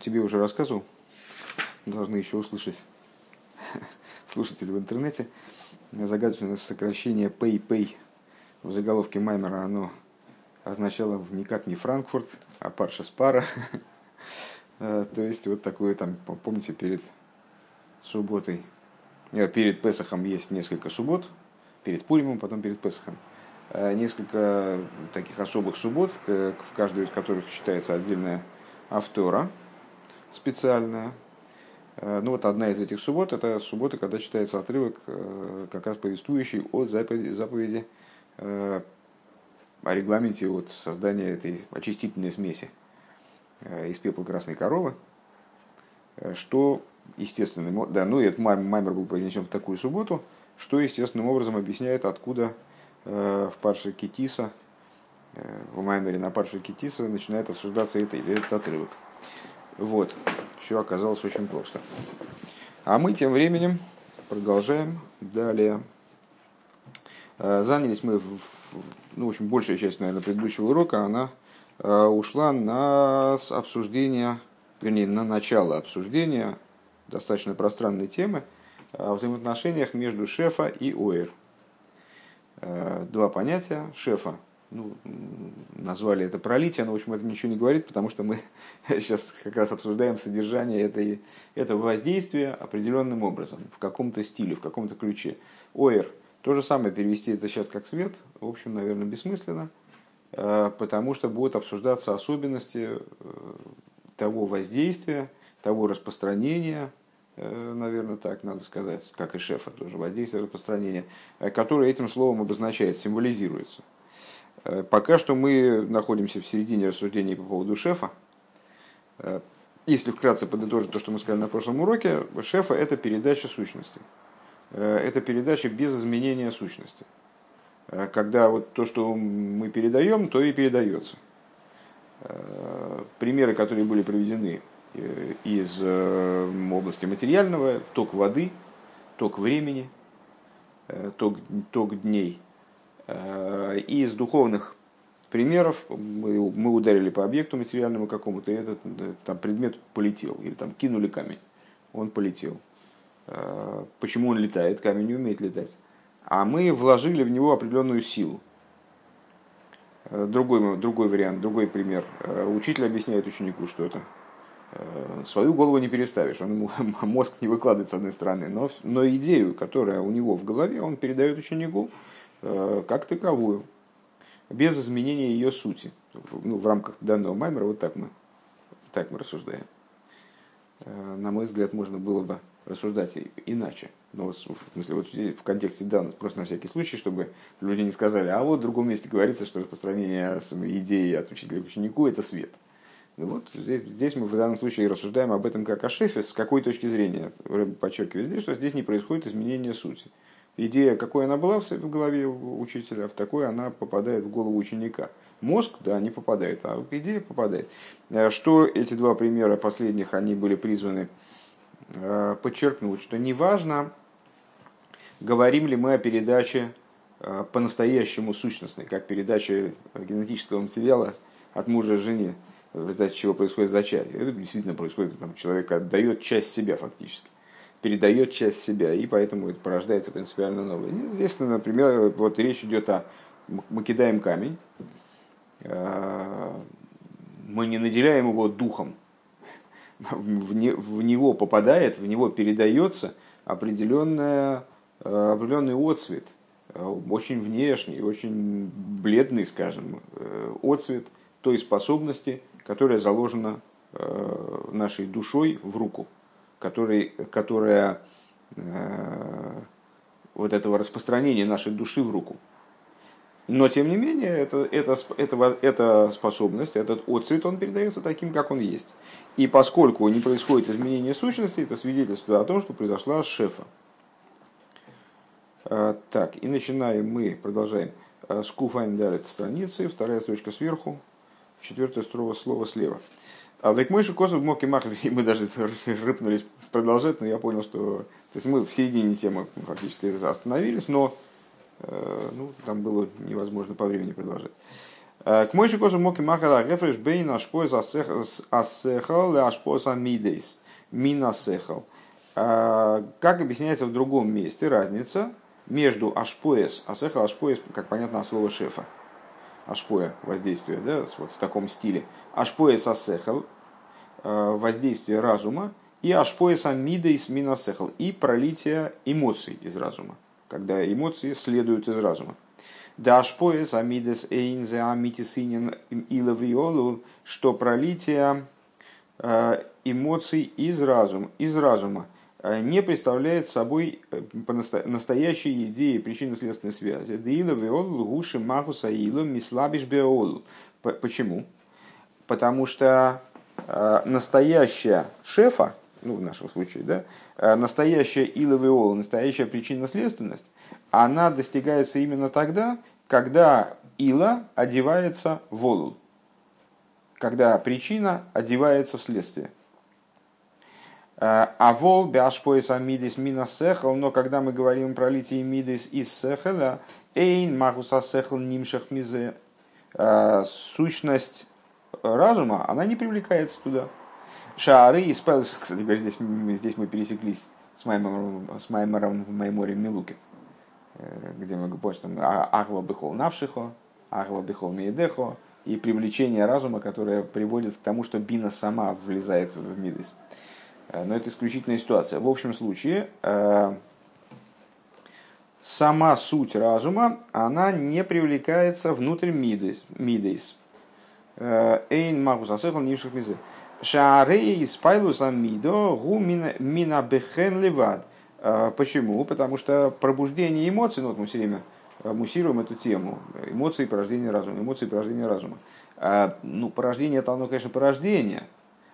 тебе уже рассказывал, должны еще услышать слушатели в интернете, загадочное сокращение PayPay в заголовке Маймера, оно означало никак не Франкфурт, а Парша Спара. То есть вот такое там, помните, перед субботой, э, перед Песохом есть несколько суббот, перед Пуримом, потом перед Песохом. Э, несколько таких особых суббот, в каждую из которых читается отдельная автора специальная. Э, ну вот одна из этих суббот, это суббота, когда читается отрывок, э, как раз повествующий о заповеди, заповеди о регламенте вот создания этой очистительной смеси из пепла красной коровы, что естественно, да, ну и этот маймер был произнесен в такую субботу, что естественным образом объясняет, откуда Э, в Парше Китиса, э, в Маймере на Парше Китиса начинает обсуждаться это, этот отрывок. Вот, все оказалось очень просто. А мы тем временем продолжаем далее. Э, занялись мы, в, ну, в общем, большая часть, наверное, предыдущего урока, она ушла на обсуждение, вернее, на начало обсуждения достаточно пространной темы о взаимоотношениях между шефа и Оэр. Э, два понятия шефа. Ну, назвали это пролитие, но, в общем, это ничего не говорит, потому что мы сейчас как раз обсуждаем содержание этой, этого воздействия определенным образом, в каком-то стиле, в каком-то ключе. Оэр. То же самое перевести это сейчас как свет, в общем, наверное, бессмысленно, э, потому что будут обсуждаться особенности э, того воздействия, того распространения, Э, наверное, так надо сказать, как и шефа тоже, воздействие распространения, которое этим словом обозначает, символизируется. Э, пока что мы находимся в середине рассуждений по поводу шефа. Если вкратце подытожить то, что мы сказали на прошлом уроке, шефа – это передача сущности. Это передача без изменения сущности. Когда вот то, что мы передаем, то и передается. Примеры, которые были приведены Э, из э, области материального, ток воды, ток времени, э, ток, ток дней. И из духовных примеров мы, мы ударили по объекту материальному какому-то, и этот там, предмет полетел, или там кинули камень, он полетел. Почему он летает? Камень не умеет летать. А мы вложили в него определенную силу. Другой, другой вариант, другой пример. Учитель объясняет ученику что-то. Э, свою голову не переставишь, он мозг не выкладывает с одной стороны, но, но идею, которая у него в голове, он передает ученику э, как таковую, без изменения ее сути. Ну, в рамках данного маймера вот так мы, так мы рассуждаем. Э, на мой взгляд, можно было бы рассуждать иначе. Но в смысле, вот здесь, в контексте данных, просто на всякий случай, чтобы люди не сказали, а вот в другом месте говорится, что распространение идеи от учителя к ученику – это свет. Ну вот здесь, здесь мы в данном случае рассуждаем об этом как о шефе, с какой точки зрения. Подчеркиваю здесь, что здесь не происходит изменения сути. Идея, какой она была в голове учителя, в такой она попадает в голову ученика. Мозг, да, не попадает, а идея попадает. Э, что эти два примера последних, они были призваны э, подчеркнуть, что неважно, говорим ли мы о передаче э, по-настоящему сущностной, как передача генетического материала от мужа к жене, в результате чего происходит зачатие. Это действительно происходит, там, человек отдает часть себя фактически, передает часть себя, и поэтому это порождается принципиально новое. Здесь, например, вот речь идет о... Мы кидаем камень, а, мы не наделяем его духом, в, не, в него попадает, в него передается определенная, определенный отцвет, очень внешний, очень бледный, скажем, э, отцвет той способности, которая заложена э, нашей душой в руку, который, которая э, вот этого распространения нашей души в руку. Но, тем не менее, это, это, это, эта способность, этот отцвет, он передается таким, как он есть. И поскольку не происходит изменение сущности, это свидетельствует о том, что произошла шефа. Э, так, и начинаем мы, продолжаем. Скуфайн далит страницы, вторая строчка сверху, четвертое слово, слово слева. А век мой косу моки махли, мы даже рыпнулись продолжать, но я понял, что то есть мы в середине темы фактически остановились, но э, ну, там было невозможно по времени продолжать. К мойши козу моки махара рефреш бейн ашпоз асехал ашпоз амидейс. Мин асехал. Как объясняется в другом месте разница между ашпоес, асехал ашпоес, как понятно, слово шефа. Ашпоя, воздействие, да, вот в таком стиле. Ашпоес асехал, воздействие разума, и ашпоес амидейс мин асехал, и пролитие эмоций из разума, когда эмоции следуют из разума. Дашпоес амидес эйнзе амитисинин иловиолу, что пролитие э, эмоций из разума, из разума э, не представляет собой э, настоящей идее причинно-следственной связи. Дила веолу гуши махуса илу мислабиш беолу. Почему? Потому что настоящая шефа, ну в нашем случае, да, настоящая иловиола, настоящая причинно-следственность, она достигается именно тогда, когда ила одевается в олул, когда причина одевается в следствие. А вол бяшпоис амидис мина сехал, но когда мы говорим про литий мидис из сехала, эйн магуса сехал нимшах мизе, а, сущность разума, она не привлекается туда. Шары и кстати говоря, здесь, здесь мы пересеклись с Маймером, с Маймером в Майморе Милуке. Э, где мы помним, там Ахва Бехол Навшихо, Ахва Бехол Миедехо, и привлечение разума, которое приводит к тому, что бина сама влезает в мидис. Э, но это исключительная ситуация. В общем случае, э, сама суть разума, она не привлекается внутрь мидис. мидис. Эйн магус асехал нивших мизе. Шаарей спайлуса мидо гу мина бехен левад. Почему? Потому что пробуждение эмоций, ну вот мы все время э, муссируем эту тему, эмоции порождения разума, эмоции порождения разума. Ну, порождение это оно, конечно, порождение,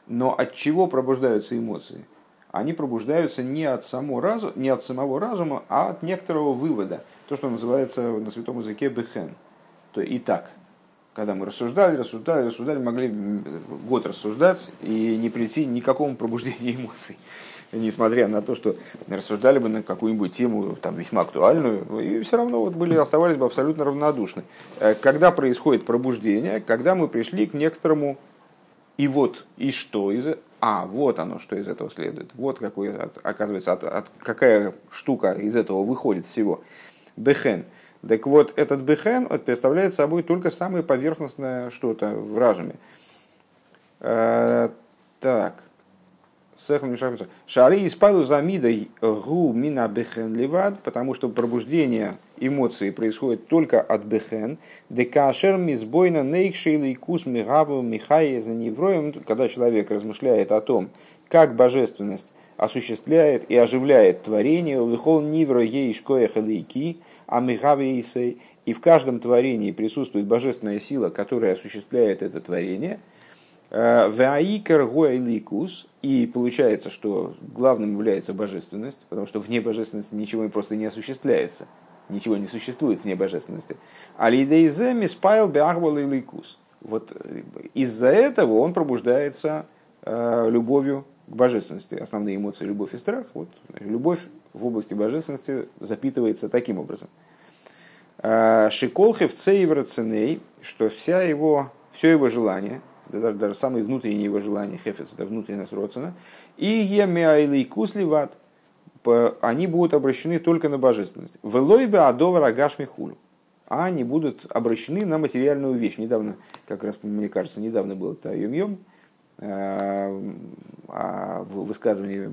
но от чего пробуждаются эмоции? Они пробуждаются не от, само разу, не от самого разума, а от некоторого вывода. То, что называется на святом языке бехен. То и так, когда мы рассуждали, рассуждали, рассуждали, могли год рассуждать и не прийти ни к какому пробуждению эмоций несмотря на то, что рассуждали бы на какую-нибудь тему там, весьма актуальную, и все равно вот были, оставались бы абсолютно равнодушны. Э, когда происходит пробуждение, когда мы пришли к некоторому и вот, и что из а, вот оно, что из этого следует. Вот какой, оказывается, от, от, какая штука из этого выходит всего. Бехен. Так вот, этот бехен вот, представляет собой только самое поверхностное что-то в разуме. Э, так. Шары испаду замидой гу мина бехен ливад, потому что пробуждение эмоций происходит только от бехен. Декашер мизбойна нейкшейли кус мигаву михае за невроем, когда человек размышляет о том, как божественность осуществляет и оживляет творение, вихол нивро ей шкоя а мигаве и в каждом творении присутствует божественная сила, которая осуществляет это творение – Ваикер Гуайликус, и получается, что главным является божественность, потому что вне божественности ничего просто не осуществляется, ничего не существует вне божественности. Алидейзе миспайл беахвал ликус. Вот э, из-за этого он пробуждается э, любовью к божественности. Основные эмоции – любовь и страх. Вот, любовь в области божественности запитывается таким образом. Шиколхев цейвраценей, что вся его, все его желание – даже, даже самые внутренние его желания, хефец, это внутренность родствена, и емиайлей кусливат, они будут обращены только на божественность. Велойбе адова рагаш михулю. А они будут обращены на материальную вещь. Недавно, как раз, мне кажется, недавно был это йом-йом, э, а в высказывании,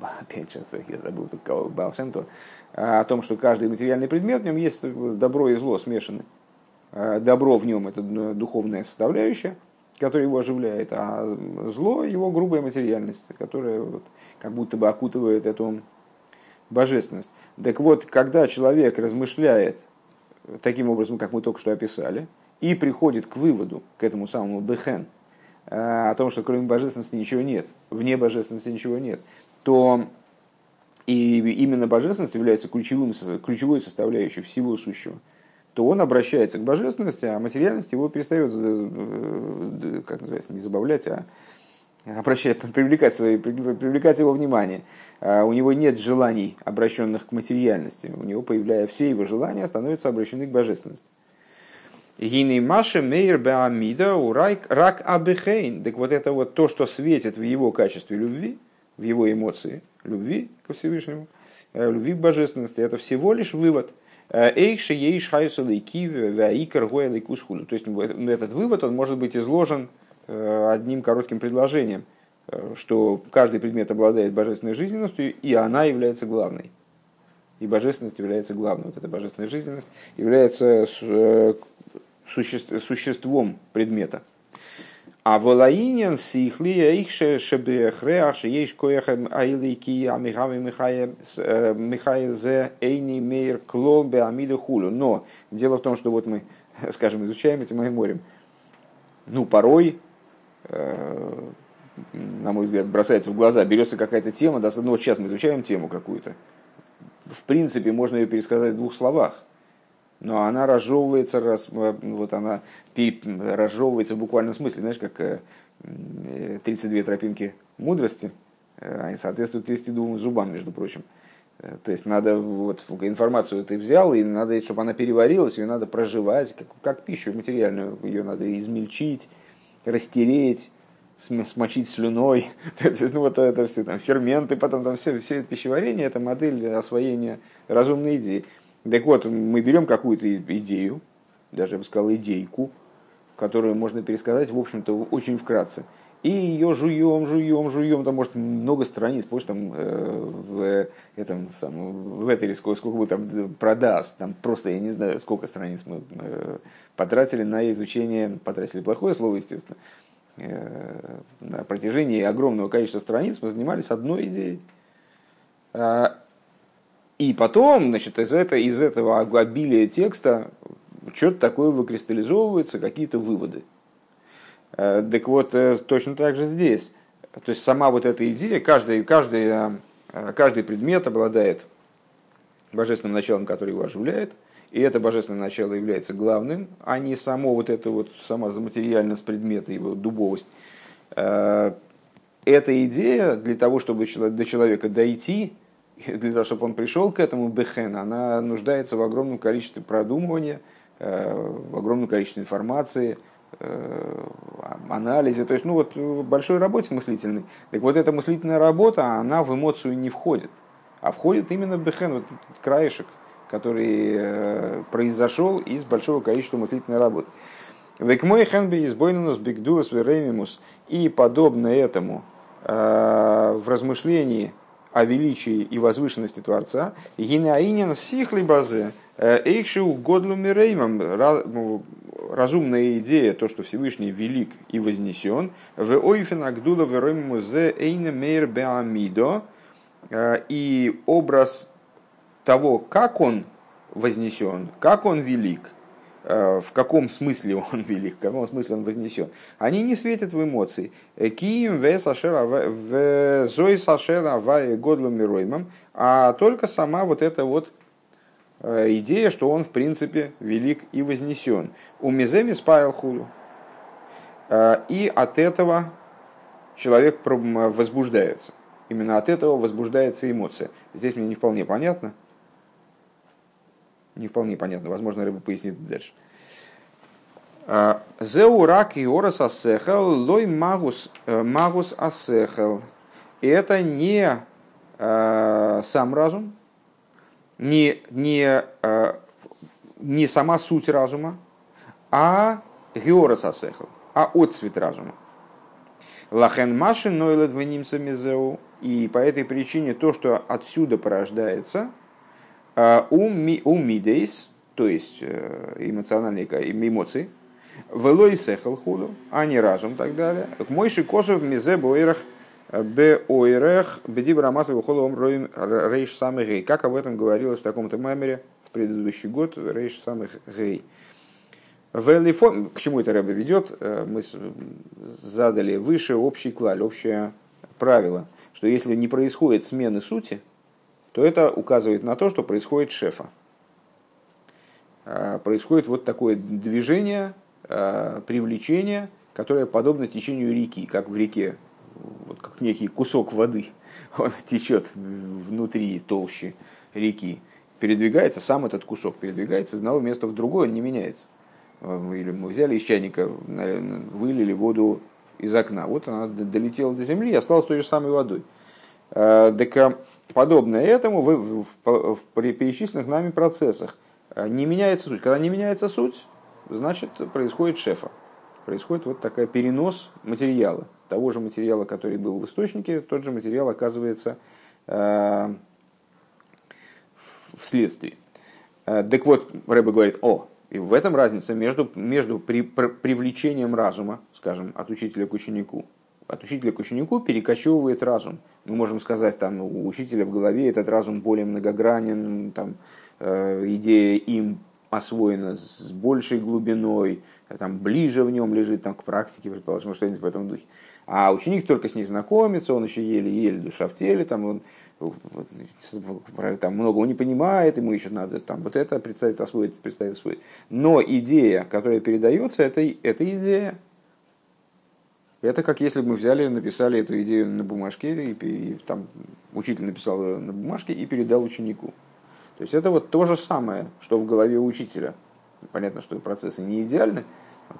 опять же, я забыл, кого Балшенту, о том, что каждый материальный предмет, в нем есть добро и зло смешаны. Э, добро в нем это духовная составляющая, которая его оживляет, а зло его грубая материальность, которая вот как будто бы окутывает эту божественность. Так вот, когда человек размышляет таким образом, как мы только что описали, и приходит к выводу, к этому самому бехен, э, о том, что кроме божественности ничего нет, вне божественности ничего нет, то и именно божественность является ключевым, ключевой составляющей всего сущего – то он обращается к божественности, а материальность его перестает, как называется, не забавлять, а обращать, привлекать, свои, привлекать его внимание. А у него нет желаний, обращенных к материальности. У него, появляя все его желания, становятся обращены к божественности. Гиней Маша Мейер Беамида Урайк Рак Абехейн. Так вот это вот то, что светит в его качестве любви, в его эмоции любви ко Всевышнему, э, любви к божественности, это всего лишь вывод. Э, Эйши ейш хайсу лейки ваикар гоя кусхулю. То есть ну, этот вывод он может быть изложен э, одним коротким предложением, что каждый предмет обладает божественной жизненностью, и она является главной. И божественность является главной. Вот эта божественная жизненность является существом предмета. А волаинен сихли эйхше шебехреах шееш коехем айлики амихави михае зе эйни мейр клол беамида хулю. Но дело в том, что вот мы, скажем, изучаем эти майморим. Ну, порой, э, на мой взгляд, бросается в глаза, берется какая-то тема, ну вот сейчас мы изучаем тему какую-то. В принципе, можно ее пересказать в двух словах но она разжевывается, раз, э, вот она разжевывается в буквальном смысле, знаешь, как 32 э, тропинки мудрости, э, они соответствуют 32 зубам, между прочим. То есть надо вот информацию ты взял, и надо, чтобы она переварилась, ее надо проживать, как, как пищу материальную, ее надо измельчить, растереть, смочить слюной, ну вот это все там ферменты, потом там все, все это пищеварение, это модель освоения разумной идеи. Так вот, мы берем какую-то идею, даже я бы сказал идейку, которую можно пересказать, в общем-то, очень вкратце. И ее жуем, жуем, жуем, там может много страниц, помнишь, там э, в этом самом, в этой сколько, сколько вы там продаст, там просто я не знаю, сколько страниц мы э, потратили на изучение, потратили плохое слово, естественно, э, на протяжении огромного количества страниц мы занимались одной идеей. И потом, значит, из, этого, из этого обилия текста что-то такое выкристаллизовывается, какие-то выводы. Э, так вот, э, точно так же здесь. То есть сама вот эта идея, каждый, каждый, э, каждый предмет обладает божественным началом, которое его оживляет, и это божественное начало является главным, а не само вот это вот, сама заматериальность предмета, его дубовость. Эта идея для того, чтобы до человека дойти, для того, чтобы он пришел к этому бехен, она нуждается в огромном количестве продумывания, э, в огромном количестве информации, э, анализе, то есть, ну вот, в большой работе мыслительной. Так вот, эта мыслительная работа, она в эмоцию не входит, а входит именно бехен, вот этот краешек, который э, произошел из большого количества мыслительной работы. Век мой хенби избойнус бигдулас веремимус и подобно этому в размышлении о величии и возвышенности Творца, гинаинин сихли базе, эйкшиу годлу миреймам, ну, разумная идея, то, что Всевышний велик и вознесен, в ойфен агдула веройму зе эйна мейр беамидо, э, и образ того, как он вознесен, как он велик – в каком смысле он велик, в каком смысле он вознесен, они не светят в эмоции. Киим в зой сашера в годлу мироймам, а только сама вот эта вот э, идея, что он в принципе велик и вознесен. У миземи спаял хулю. Э, и от этого человек возбуждается. Именно от этого возбуждается эмоция. Здесь мне не вполне понятно, не вполне понятно. Возможно, рыба пояснит дальше. А, Зеу рак и орас асехел, лой магус, э, магус асехел. Это не э, сам разум, не, не, э, не сама суть разума, а георас асехел, а отцвет разума. Лахен машин нойлет венимса мизеу. И по этой причине то, что отсюда порождается, а, у мидейс, то есть э, эмоциональные эмоции, велой сехал худу, а не разум и так далее. К мойши косов мизе боирах бе ойрех беди брамаса выходом роим рейш самый гей. Как об этом говорилось в таком-то мемере в предыдущий год, рейш самых гей. К чему это Рэбе ведет? Э, мы задали выше общий клаль, общее правило, что если не происходит смены сути, то это указывает на то, что происходит шефа. А, происходит вот такое движение, а, привлечение, которое подобно течению реки, как в реке, вот как некий кусок воды, он течет внутри толщи реки, передвигается, сам этот кусок передвигается из одного места в другое, он не меняется. или мы взяли из чайника, вылили воду из окна. Вот она долетела до земли и осталась той же самой водой. Так подобное этому в, в, в, в перечисленных нами процессах не меняется суть. Когда не меняется суть, значит происходит шефа. Происходит вот такой перенос материала. Того же материала, который был в источнике, тот же материал оказывается э, вследствие. Э, так вот, Рэбе говорит, о, и в этом разница между, между при, при, привлечением разума, скажем, от учителя к ученику. От учителя к ученику перекочевывает разум. Мы можем сказать, там, у учителя в голове этот разум более многогранен, там, э, идея им освоена с большей глубиной, там, ближе в нем лежит там, к практике, предположим, что-нибудь в этом духе. А ученик только с ней знакомится, он еще еле-еле душа в теле, там, он там многого не понимает, ему еще надо там вот это представить, освоить, представить, освоить. Но идея, которая передается, это, это идея. Это как если бы мы взяли, написали эту идею на бумажке, и, и там учитель написал на бумажке и передал ученику. То есть это вот то же самое, что в голове учителя. Понятно, что процессы не идеальны,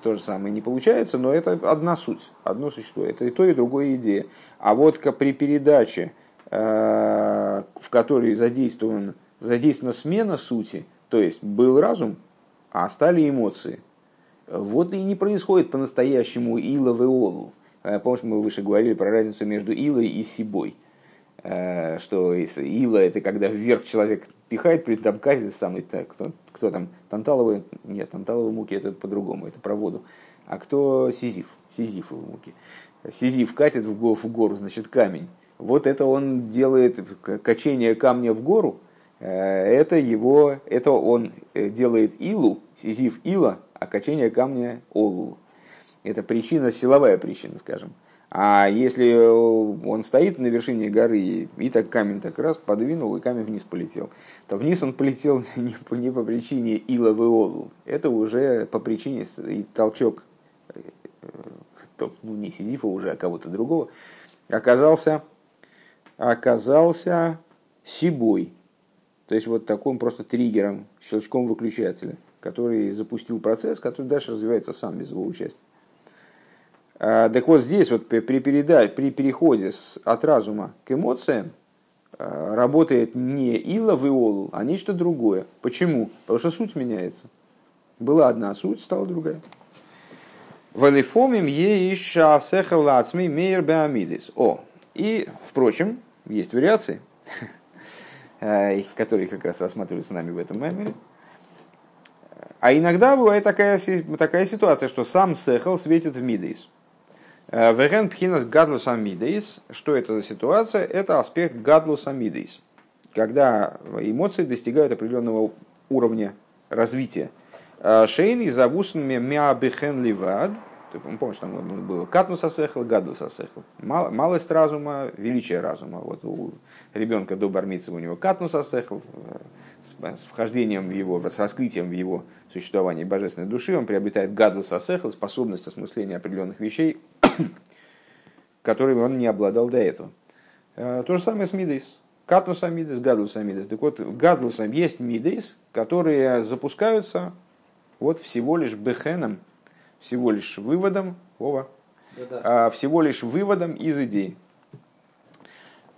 то же самое не получается, но это одна суть, одно существо. Это и то, и другое идея. А вот при передаче Э, в которой задействован, задействована смена сути, то есть был разум, а стали эмоции. Вот и не происходит по-настоящему ила в иол. Э, помните, мы выше говорили про разницу между илой и сибой. Э, что ила это когда вверх человек пихает, при этом катит самый, кто, кто там, танталовые, нет, танталовые муки это по-другому, это про воду. А кто сизиф, сизифовые муки. Сизиф катит в гору, в гору, значит камень вот это он делает качение камня в гору, э, это его, это он э, делает илу, сизив ила, а камня олу. Это причина, силовая причина, скажем. А если он стоит на вершине горы, и так камень так раз подвинул, и камень вниз полетел, то вниз он полетел не по, не по причине ила в олу. Это уже по причине и толчок, э, ну не Сизифа уже, а кого-то другого, оказался оказался Сибой. То есть вот таким просто триггером, щелчком выключателя, который запустил процесс, который дальше развивается сам без его участия. А, так вот здесь вот при, передаче, при переходе с, от разума к эмоциям а, работает не ила в иолу, а нечто другое. Почему? Потому что суть меняется. Была одна суть, стала другая. Валифомим еиша сехалацми мейр беамидис. О, и, впрочем, есть вариации, э, которые как раз рассматриваются нами в этом мемере. А иногда бывает такая, такая ситуация, что сам сехал светит в мидейс. Э, Верен пхинас гадлуса мидейс. Что это за ситуация? Это аспект гадлуса мидейс. Когда эмоции достигают определенного уровня развития. Э, Шейн и завусан мя ливад – ты помнишь, там было катнус асехал, гадус асехал. Малость разума, величие разума. Вот у ребенка до бармицы у него катнус асехал, с вхождением в его, с раскрытием в его существование божественной души, он приобретает гадус асехал, способность осмысления определенных вещей, которыми он не обладал до этого. Э, то же самое с мидейс. Катнус амидес, гадус амидес. Так вот, гадлусом есть мидейс, которые запускаются вот всего лишь бехеном, всего лишь выводом, Вова, а, всего лишь выводом из идей.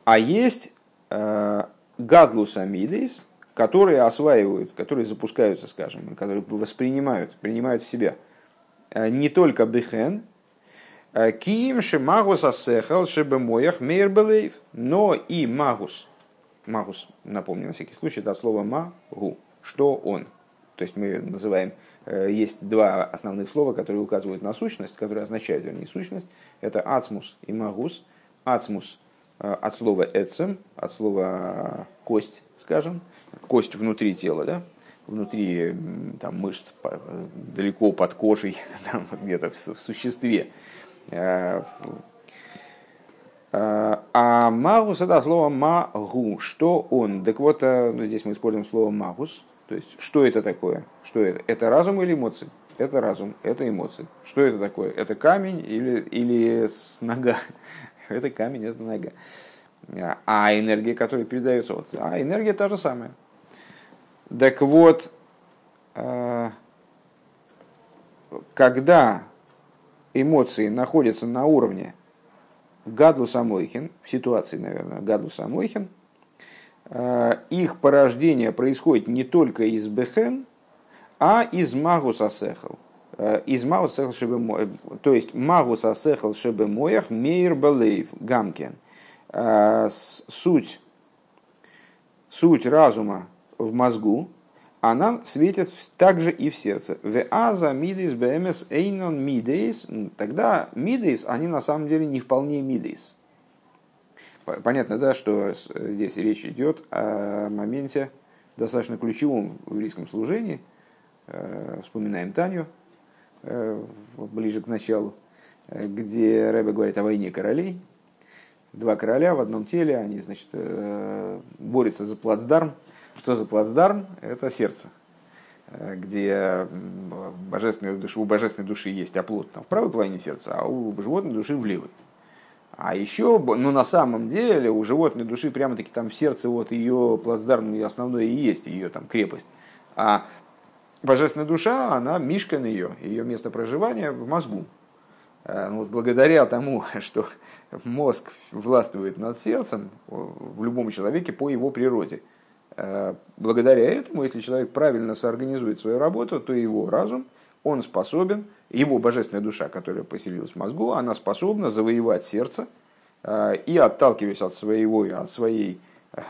А есть э, гадлус амидейс, которые осваивают, которые запускаются, скажем, которые воспринимают, принимают в себя э, не только бехен, э, ким магус асехал шебемоях мейр но и магус. Магус, напомню на всякий случай, это слово магу, что он. То есть мы называем есть два основных слова, которые указывают на сущность, которые означают, вернее, сущность. Это ацмус и магус. Ацмус э, от слова эцем, от слова кость, скажем, кость внутри тела, да, внутри там, мышц, далеко под кожей, там, где-то в существе. Э, а магус это слово магу, что он. Так вот, здесь мы используем слово магус, то есть, что это такое? Что это? Это разум или эмоции? Это разум, это эмоции. Что это такое? Это камень или, или нога? Это камень, это нога. А энергия, которая передается, вот, а энергия та же самая. Так вот, э, когда эмоции находятся на уровне Гадлу Самойхин, в ситуации, наверное, Гадлу Самойхин, их порождение происходит не только из Бехен, а из Магус Асехал. Э, из Магус Асехал Шебе То есть Магус Асехал Шебе Моях Мейр Балейв Гамкен. Э, суть, суть разума в мозгу, она светит также и в сердце. В аза мидейс бмс эйнон мидейс. Тогда мидейс, они на самом деле не вполне мидейс. Понятно, да, что здесь речь идет о моменте достаточно ключевом в еврейском служении. Э, вспоминаем Таню э, ближе к началу, э, где Рэбе говорит о войне королей. Два короля в одном теле, они, значит, борются за плацдарм, что за плацдарм? Это сердце, где божественной души, у божественной души есть оплот там, в правой половине сердца, а у животной души в левой. А еще, ну на самом деле, у животной души прямо-таки там в сердце вот ее плацдарм основной и есть, ее там крепость. А божественная душа, она мишка ее, ее место проживания в мозгу. Э, ну, вот благодаря тому, что мозг властвует над сердцем в любом человеке по его природе – Э, благодаря этому, если человек правильно соорганизует свою работу, то его разум, он способен, его божественная душа, которая поселилась в мозгу, она способна завоевать сердце э, и, отталкиваясь от своего, от своей э,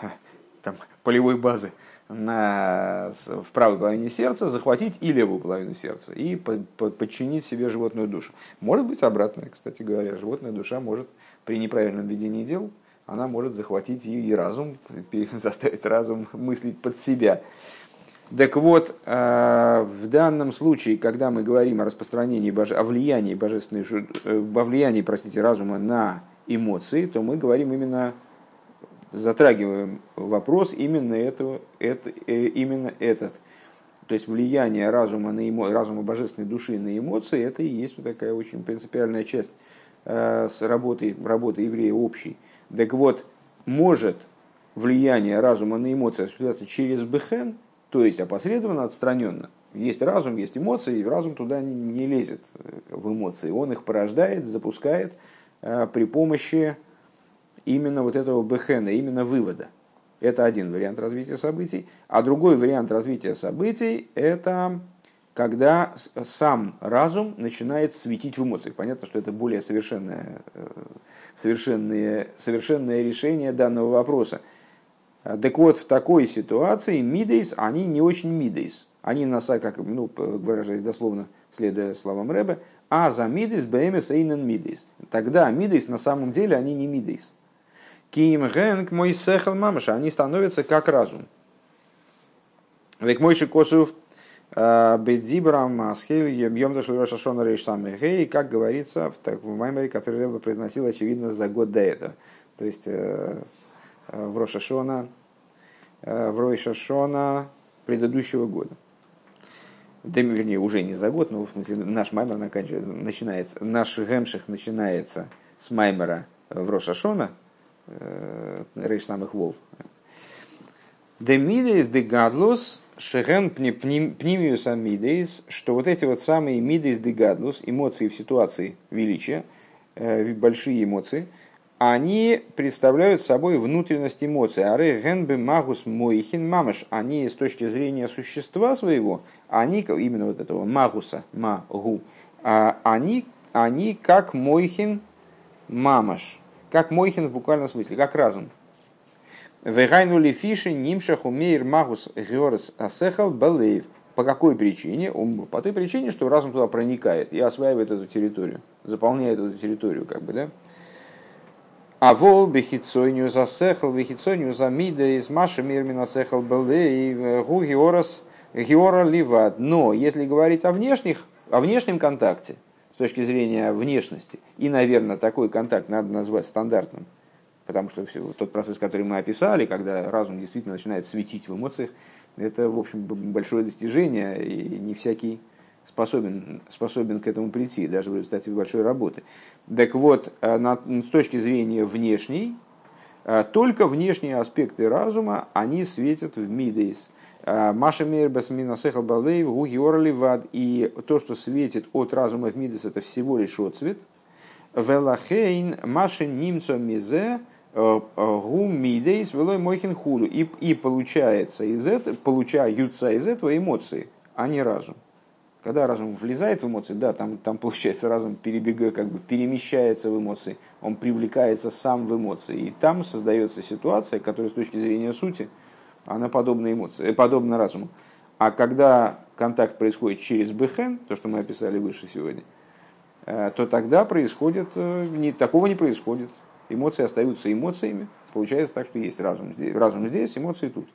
там, полевой базы на, в правой половине сердца, захватить и левую половину сердца и по, по, подчинить себе животную душу. Может быть обратное, кстати говоря, животная душа может при неправильном ведении дел она может захватить и разум, заставить разум мыслить под себя. Так вот, э, в данном случае, когда мы говорим о распространении, о влиянии божественной, э, о влиянии, простите, разума на эмоции, то мы говорим именно, затрагиваем вопрос именно, этого, это, э, именно этот. То есть влияние разума, на эмо, разума божественной души на эмоции, это и есть вот такая очень принципиальная часть с работы, работы еврея общей. Так вот, может влияние разума на эмоции осуществляться через бехен, то есть опосредованно, отстраненно. Есть разум, есть эмоции, и разум туда не, лезет э, в эмоции. Он их порождает, запускает э, при помощи именно вот этого бехена, именно вывода. Это один вариант развития событий. А другой вариант развития событий – это когда сам разум начинает светить в эмоциях. Понятно, что это более совершенное, э, совершенное, совершенное решение данного вопроса. Так вот, в такой ситуации мидейс, они не очень мидейс. Они на как ну, выражаясь дословно, следуя словам Рэбе, а за мидейс бэмэс эйнен мидейс. Тогда мидейс на самом деле они не мидейс. Ким гэнг мой сехал мамаша, они становятся как разум. Век мой косов Э, Бедзибрам, Асхель, Йом Роша Шона Рейш Гей, как говорится в, так, в Маймере, который Рэба произносил, очевидно, за год до этого. То есть э, в Роша Шона, в Ройша Шона предыдущего года. Да, вернее, уже не за год, но в смысле, наш Маймер начинается, наш Гемших начинается с Маймера в Роша Шона, Рейш самых Вов. Демидес де Гадлус, Шеген пнимиус амидейс, что вот эти вот самые мидейс дегадлус, эмоции в ситуации величия, э, большие эмоции, они представляют собой внутренность эмоций. Аре генбе магус моихин мамаш. Они с точки зрения существа своего, они именно вот этого магуса, магу, а они, они как мойхин мамаш. Как мойхин в буквальном смысле, как разум. Вегайну лифиши нимшах умеер магус георес асехал балеев. По какой причине? По той причине, что разум туда проникает и осваивает эту территорию, заполняет эту территорию, как бы, да? А вол бехицойню засехал, бехицойню замида из маши мирмина сехал балеев, гу георес геора ливад. Но если говорить о внешних, о внешнем контакте, с точки зрения внешности, и, наверное, такой контакт надо назвать стандартным, Потому что все, тот процесс, который мы описали, когда разум действительно начинает светить в эмоциях, это, в общем, большое достижение, и не всякий способен, способен к этому прийти, даже в результате большой работы. Так вот, э, на, с точки зрения внешней, э, только внешние аспекты разума, они светят в мидейс. Маша Мирбас Минасехал Балейв, Гуги Орливад, и то, что светит от разума в Мидас, это всего лишь отцвет. Велахейн Маша Нимцо Мизе, Гу Мидейс, Велой Мойхин Худу. И, и получается из этого, получаются из этого эмоции, а не разум. Когда разум влезает в эмоции, да, там, там получается разум перебегая, как бы перемещается в эмоции, он привлекается сам в эмоции. И там создается ситуация, которая с точки зрения сути – она подобна эмоции, э, подобна разуму. А когда контакт происходит через бхен, то, что мы описали выше сегодня, э, то тогда происходит, э, не, такого не происходит. Эмоции остаются эмоциями. Получается так, что есть разум здесь, разум здесь эмоции тут.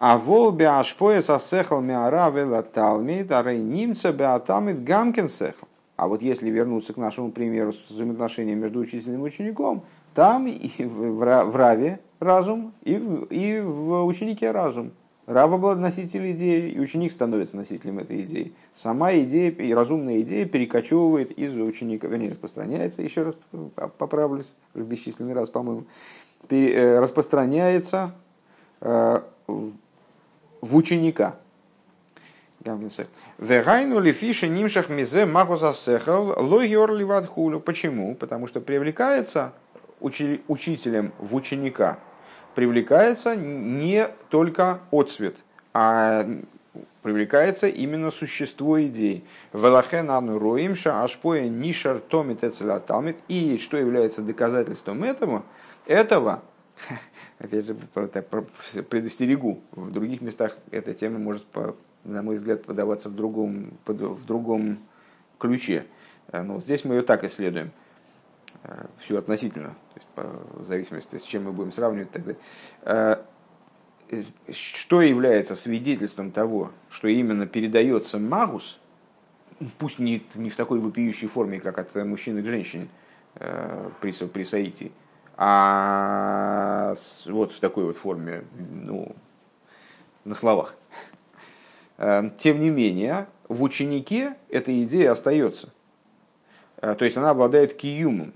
А вол беашпоя сосехал миара вела талмит, а немца беатамит гамкин сехал. А вот если вернуться к нашему примеру с взаимоотношением между учителем и учеником, там и в Раве разум, и в, и в ученике разум. Рава был носитель идеи, и ученик становится носителем этой идеи. Сама идея и разумная идея перекочевывает из ученика, вернее, распространяется, еще раз поправлюсь, бесчисленный раз, по-моему, э, распространяется э, в ученика. Вегайну ли фиши нимшах мизе магузасехал логиор ливадхулю. Почему? Потому что привлекается учителем в ученика привлекается не только отцвет, а привлекается именно существо идей. Велахен ану роимша ашпоя нишар томит тамит. И что является доказательством этого? Этого, опять же, предостерегу, в других местах эта тема может, на мой взгляд, подаваться в другом, в другом ключе. Но здесь мы ее так исследуем. Э, все относительно, то есть, по, в зависимости, с чем мы будем сравнивать тогда. Э, что является свидетельством того, что именно передается магус, пусть не, не в такой вопиющей форме, как от мужчины к женщине при, при соитии, а вот в такой вот форме, ну, на словах. Тем не менее, в ученике эта идея остается. То есть она обладает киюмом.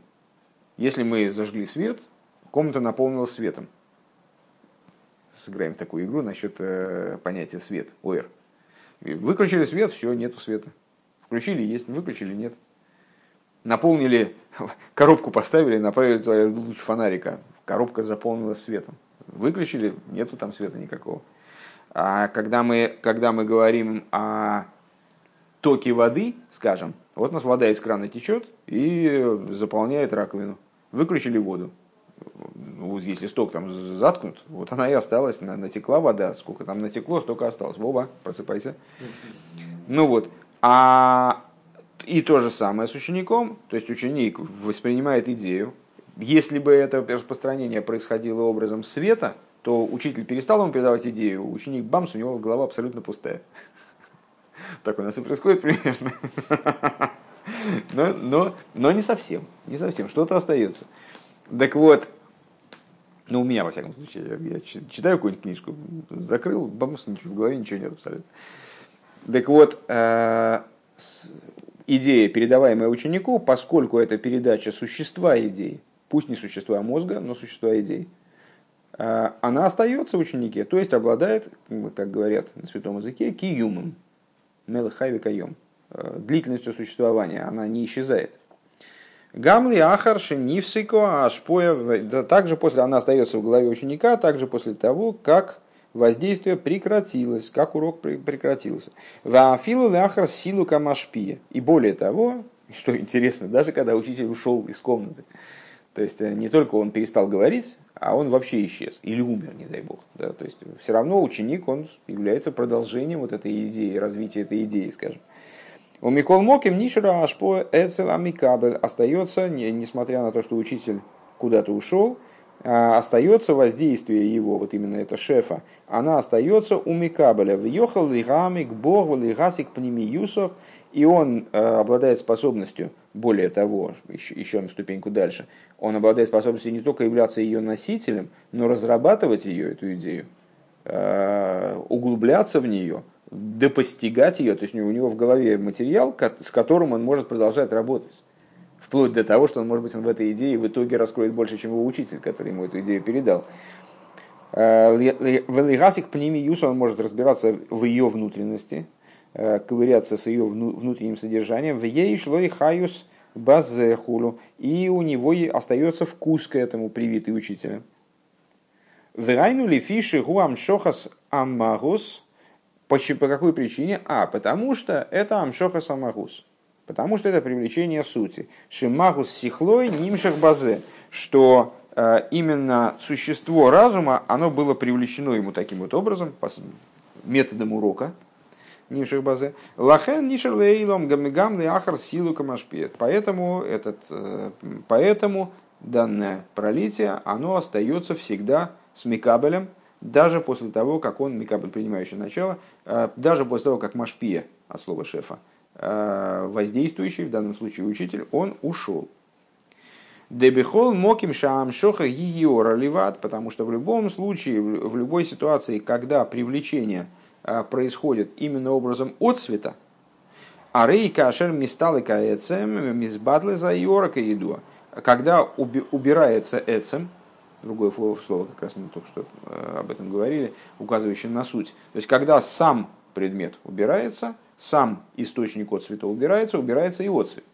Если мы зажгли свет, комната наполнилась светом. Сыграем в такую игру насчет э, понятия свет, ОР. Выключили свет, все, нету света. Включили, есть, выключили, нет. Наполнили, коробку поставили, направили туда луч фонарика. Коробка заполнилась светом. Выключили, нету там света никакого. А когда мы, когда мы говорим о токе воды, скажем, вот у нас вода из крана течет и заполняет раковину выключили воду. Ну, если сток там заткнут, вот она и осталась, натекла вода, сколько там натекло, столько осталось. Вова, просыпайся. Ну вот, а и то же самое с учеником, то есть ученик воспринимает идею. Если бы это распространение происходило образом света, то учитель перестал ему передавать идею, ученик бамс, у него голова абсолютно пустая. Так у нас и происходит примерно. но, но, но не совсем, не совсем, что-то остается. Так вот, ну, у меня, во всяком случае, я, я читаю какую-нибудь книжку, закрыл, бамус, ничего, в голове ничего нет абсолютно. Так вот, э, идея, передаваемая ученику, поскольку это передача существа идей, пусть не существа мозга, но существа идей, э, она остается в ученике, то есть обладает, как говорят на святом языке, киюмом, мелхайви кайом. Э, длительностью существования, она не исчезает. Гамли Ахарши Нивсико Ашпоя, также после, она остается в голове ученика, также после того, как воздействие прекратилось, как урок прекратился. Вафилу Ахар Силу Камашпия. И более того, что интересно, даже когда учитель ушел из комнаты, то есть э, не только он перестал говорить, а он вообще исчез или умер, не дай бог. Да? То есть все равно ученик, он является продолжением вот этой идеи, развития этой идеи, скажем. У Микол Моким Нишера Ашпо Эцел Амикабель остается, несмотря на то, что учитель куда-то ушел, остается воздействие его, вот именно это шефа, она остается у Микабеля. Въехал лигамик бог лигасик пнемиюсов, и он а, обладает способностью, более того, еще, еще на ступеньку дальше, он обладает способностью не только являться ее носителем, но разрабатывать ее, эту идею, а, углубляться в нее – допостигать ее, то есть у него в голове материал, с которым он может продолжать работать. Вплоть до того, что он, может быть, он в этой идее в итоге раскроет больше, чем его учитель, который ему эту идею передал. Велигасик пними юса, он может разбираться в ее внутренности, ковыряться с ее внутренним содержанием. В ей шло и хаюс базехулу, и у него остается вкус к этому привитый учителя. Верайну ли фиши гуам шохас амагус. По какой причине? А, потому что это амшохас амагус. Потому что это привлечение сути. Шимагус сихлой нимшах базе. Что э, именно существо разума, оно было привлечено ему таким вот образом, методом урока, Нимших базе. Лахен нишер лейлом гамигам ахар силу камашпиет. Поэтому, этот, э, поэтому данное пролитие, оно остается всегда с Микабелем, даже после того, как он, Микабель, принимающий начало, э, даже после того, как Машпия, от слова шефа, воздействующий, в данном случае учитель, он ушел. Дебихол моким шаам шоха гиора ливат, потому что в любом случае, в любой ситуации, когда привлечение э, происходит именно образом от цвета, а рей кашер мисталы каэцем мизбадлы за иора еду, когда убирается эцем, другое слово, как раз мы только что э, об этом говорили, указывающее на суть. То есть, когда сам предмет убирается, сам источник отцвета убирается, убирается и отцвет.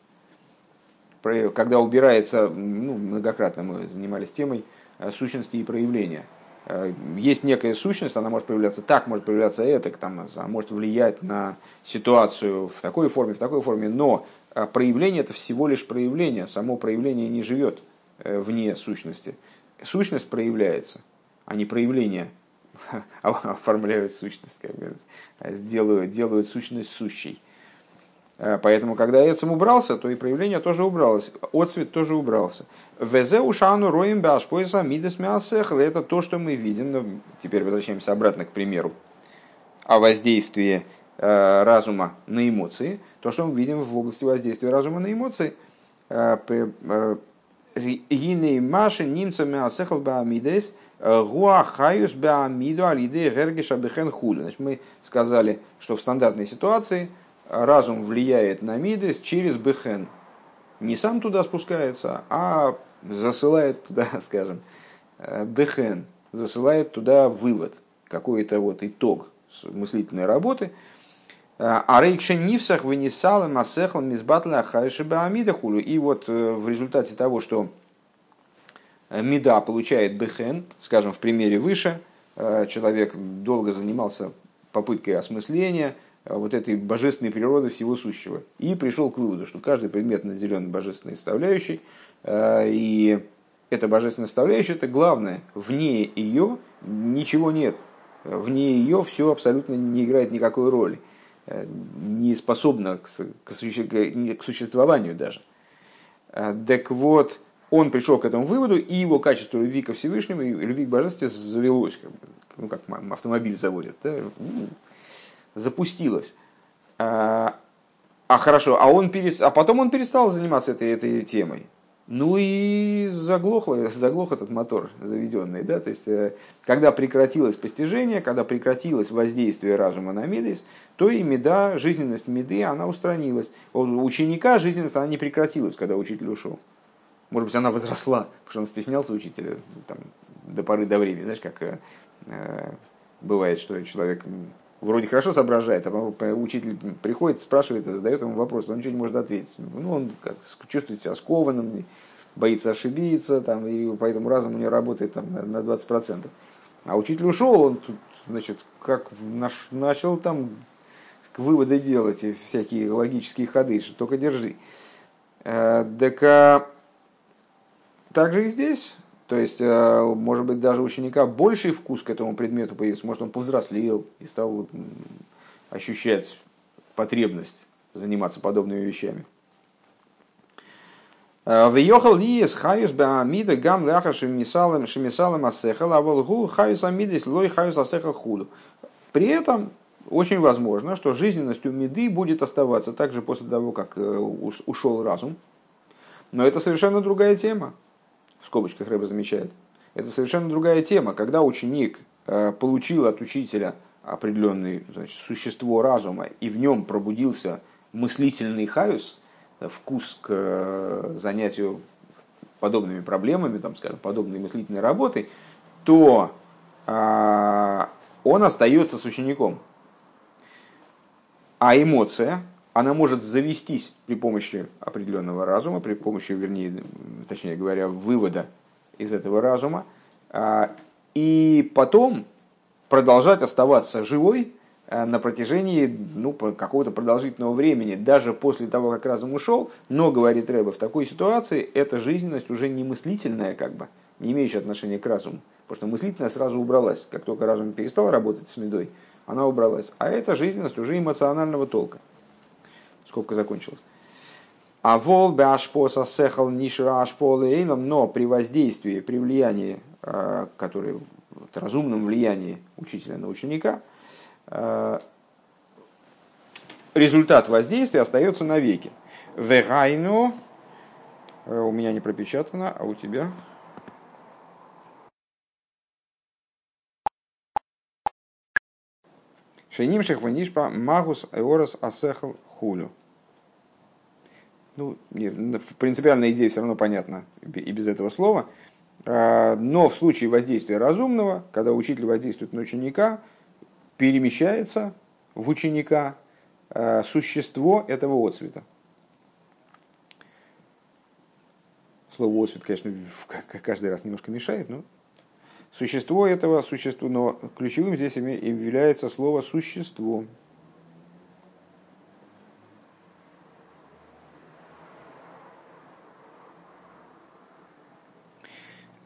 Когда убирается, ну, многократно мы занимались темой э, сущности и проявления. Э, есть некая сущность, она может проявляться так, может проявляться это, там, она может влиять на ситуацию в такой форме, в такой форме, но проявление это всего лишь проявление, само проявление не живет вне сущности сущность проявляется, а не проявление оформляют сущность, как бы, делают, делают сущность сущей. А, поэтому, когда Эцем убрался, то и проявление тоже убралось, отцвет тоже убрался. Везе ушану роем башпойса мидес мясехл. Это то, что мы видим. Ну, теперь возвращаемся обратно к примеру о воздействии э, разума на эмоции. То, что мы видим в области воздействия разума на эмоции, э, э, Гиней Маши немцами асехал баамидес гуахаюс баамиду алиде гергиша бехен хули. Значит, мы сказали, что в стандартной ситуации разум влияет на мидес через бехен. Не сам туда спускается, а засылает туда, скажем, бехен, засылает туда вывод, какой-то вот итог мыслительной работы – а рейкша нивсах вынесал масехал мизбатла хайшиба амидахулю. И вот э, в результате того, что э, Мида получает бехен, скажем, в примере выше, э, человек долго занимался попыткой осмысления вот этой божественной природы всего сущего. И пришел к выводу, что каждый предмет наделен божественной составляющей, и эта божественная составляющая это главное. Вне ее ничего нет. Вне ее все абсолютно не играет никакой роли. Э, не способна к, существованию даже. Э, так вот, он пришел к этому выводу, и его качество любви ко Всевышнему и любви к божеству завелось, как, ну, как автомобиль заводят, да? Запустилось. А, а хорошо, а, он перес... а потом он перестал заниматься этой, этой темой. Ну и заглохло, заглох этот мотор заведенный. Да? То есть, э, когда прекратилось постижение, когда прекратилось воздействие разума на медис, то и меда, жизненность меды, она устранилась. У ученика жизненность она не прекратилась, когда учитель ушел. Может быть, она возросла, потому что он стеснялся учителя там, до поры до времени. Знаешь, как э, э бывает, что человек вроде хорошо соображает, а потом учитель приходит, спрашивает, задает ему вопрос, он ничего не может ответить. Ну, он как, чувствует себя скованным, боится ошибиться, там, и поэтому разум у него работает там, на 20%. А учитель ушел, он тут, значит, как наш, начал там выводы делать и всякие логические ходы, что только держи. Э, так а, также и здесь то есть, э, может быть, даже у ученика больший вкус к этому предмету появится. Может, он повзрослел и стал ощущать потребность заниматься подобными вещами. Э, Въехал лиес хаюс баамида гам ляха шемисалем шемисалем асехал, а волгу хаюс амидис лой хаюс асехал худу. При этом очень возможно, что жизненность у меды будет оставаться также после того, как э, ушел разум. Но это совершенно другая тема в скобочках Рэба замечает, это совершенно другая тема. Когда ученик э, получил от учителя определенное значит, существо разума, и в нем пробудился мыслительный хаюс, э, вкус к э, занятию подобными проблемами, там, скажем, подобной мыслительной работой, то а, он остается с учеником. А эмоция, она может завестись при помощи определенного разума, при помощи, вернее, точнее говоря, вывода из этого разума, а, и потом продолжать оставаться живой э, на протяжении ну, какого-то продолжительного времени, даже после того, как разум ушел. Но, говорит Рэба, в такой ситуации эта жизненность уже не мыслительная, как бы, не имеющая отношения к разуму. Потому что мыслительность сразу убралась. Как только разум перестал работать с медой, она убралась. А эта жизненность уже эмоционального толка. Сколько закончилась. А вол башпоса сехал нишра ашполейном, но при воздействии, при влиянии, э, которое вот, разумном влиянии учителя на ученика, э, результат воздействия остается навеки. Вегайну, э, у меня не пропечатано, а у тебя? Шейнимших ванишпа магус эорас асехал хулю. Ну, принципиальная идея все равно понятна и без этого слова – а, но в случае воздействия разумного, когда учитель воздействует на ученика, перемещается в ученика а, существо этого отцвета. Слово отцвет, конечно, каждый раз немножко мешает, но существо этого существа, но ключевым здесь является слово существо.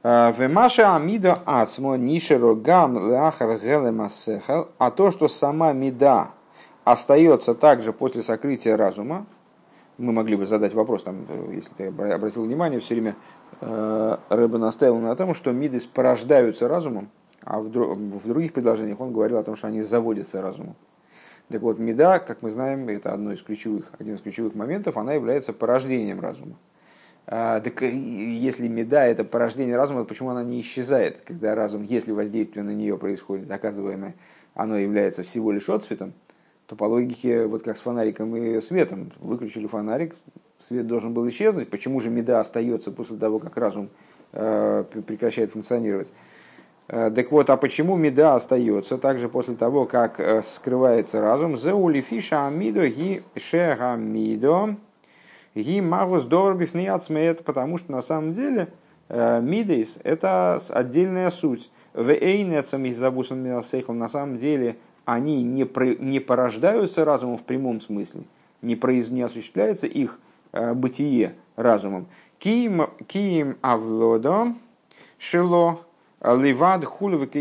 Вемаша амида ацмо нишеро гам лахар гелемасехал, а то, что сама мида остается также после сокрытия разума, мы могли бы задать вопрос, там, если ты обратил внимание, все время э, Рэба настаивал на том, что миды порождаются разумом, а в, в других предложениях он говорил о том, что они заводятся разумом. Так вот, меда, как мы знаем, это одно из ключевых, один из ключевых моментов, она является порождением разума. А, так если меда это порождение разума, почему она не исчезает, когда разум, если воздействие на нее происходит, оказываемое, оно является всего лишь отцветом, то по логике, вот как с фонариком и светом, выключили фонарик, свет должен был исчезнуть, почему же меда остается после того, как разум э, прекращает функционировать? Э, так вот, а почему меда остается также после того, как э, скрывается разум? Зеулифиша амидо ги шега Ги магус дорбив не это потому что на самом деле э, мидейс это отдельная суть. В эйнецам из на самом деле они не, про, не порождаются разумом в прямом смысле, не, произ, не осуществляется их э, бытие разумом. Киим, киим авлодо шило ливад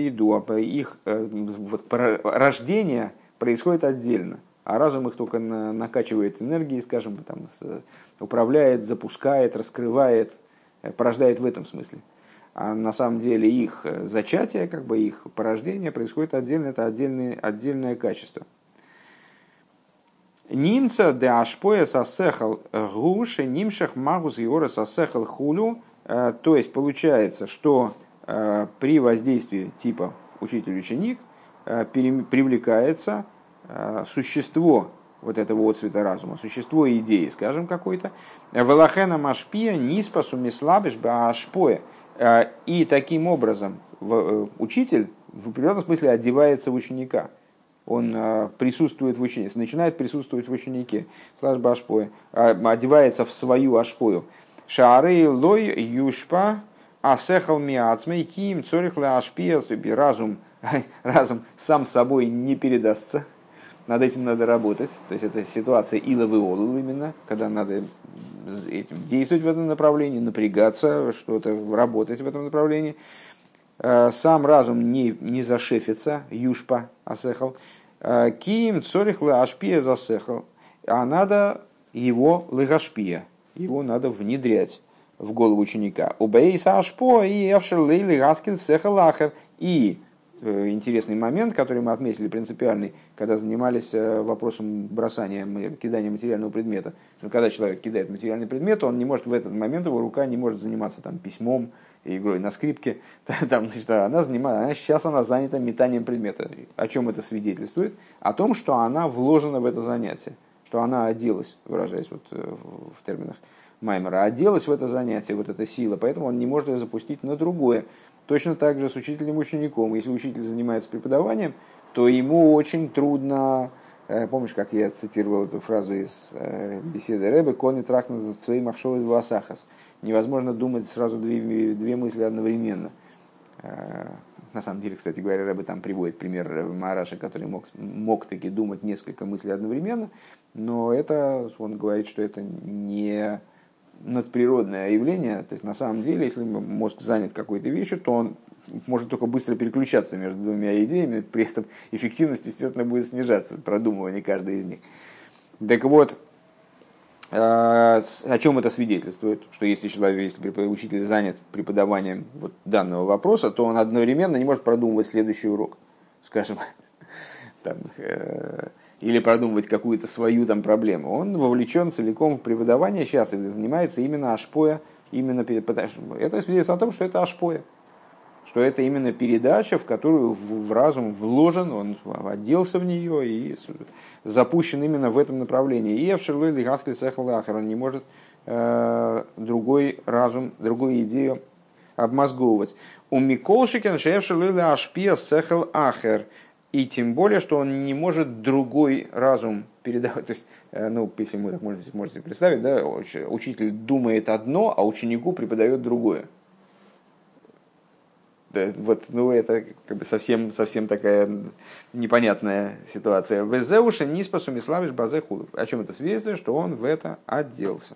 иду. Их э, вот, рождение происходит отдельно а разум их только на, накачивает энергией, скажем, там, с, управляет, запускает, раскрывает, э, порождает в этом смысле. А на самом деле их э, зачатие, как бы их порождение происходит отдельно, это отдельное, отдельное качество. Нимца де ашпоя сосехал гуши, нимшах магус иора сосехал хулю. Э, то есть получается, что при воздействии типа учитель-ученик привлекается Э, существо вот этого отцвета разума, существо идеи, скажем, какой-то. Велахена машпия ниспасу мислабиш баашпоя. Э, и таким образом э, учитель в определенном смысле одевается в ученика. Он присутствует в ученике, начинает присутствовать в ученике, слаж башпоя, одевается в свою ашпою. Шары лой юшпа асехал миацмей ким цорих ла ашпия разум, разум сам собой не передастся, над этим надо работать. То есть это ситуация иловый олул именно, когда надо этим действовать в этом направлении, напрягаться, что-то работать в этом направлении. Э, сам разум не, не зашефится, юшпа асехал. Э, ким цорих ашпия засехал. А надо его лыгашпия, его надо внедрять в голову ученика. Убейса ашпо и авшер лейли гаскин сехал ахер. И интересный момент, который мы отметили принципиальный, когда занимались э, вопросом бросания, кидания материального предмета. Когда человек кидает материальный предмет, он не может в этот момент, его рука не может заниматься там, письмом, игрой на скрипке. Там, значит, она занимает, она, сейчас она занята метанием предмета. О чем это свидетельствует? О том, что она вложена в это занятие, что она оделась, выражаясь вот э, в терминах Маймера, оделась в это занятие, вот эта сила, поэтому он не может ее запустить на другое. Точно так же с учителем-учеником. Если учитель занимается преподаванием, то ему очень трудно Э, помнишь, как я цитировал эту фразу из э, беседы Рэбе, «Кони трахна за свои махшовы васахас». Невозможно думать сразу две, две мысли одновременно. Э, на самом деле, кстати говоря, Рэбе там приводит пример Мараша, который мог, мог таки думать несколько мыслей одновременно, но это, он говорит, что это не надприродное явление. То есть, на самом деле, если мозг занят какой-то вещью, то он может только быстро переключаться между двумя идеями, при этом эффективность, естественно, будет снижаться, продумывание каждой из них. Так вот, э, о чем это свидетельствует? Что если человек, если учитель занят преподаванием вот данного вопроса, то он одновременно не может продумывать следующий урок, скажем, там, э, или продумывать какую-то свою там проблему. Он вовлечен целиком в преподавание сейчас и занимается именно ашпоя, именно это свидетельствует о том, что это ашпоя что это именно передача, в которую в разум вложен, он оделся в нее и запущен именно в этом направлении. И Авшерлой Лигасли Сехалахар, он не может э, другой разум, другую идею обмозговывать. У Миколшикен Шевшерлой Ашпия Сехал Ахер. И тем более, что он не может другой разум передавать. То есть, э, ну, если мы так можете, можете представить, да, учитель думает одно, а ученику преподает другое. Да, вот, ну, это как бы совсем, совсем такая непонятная ситуация. Везеуша не спасу миславиш базе О чем это свидетельствует, что он в это оделся.